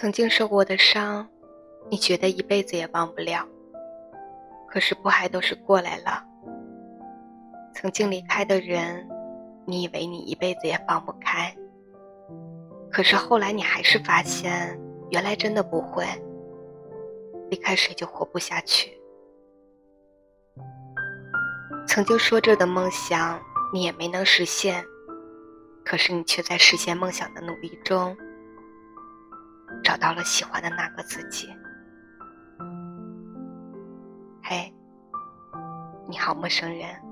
曾经受过的伤，你觉得一辈子也忘不了。可是不还都是过来了？曾经离开的人，你以为你一辈子也放不开。可是后来你还是发现，原来真的不会。离开谁就活不下去。曾经说着的梦想，你也没能实现。可是你却在实现梦想的努力中，到了喜欢的那个自己。嘿，你好，陌生人。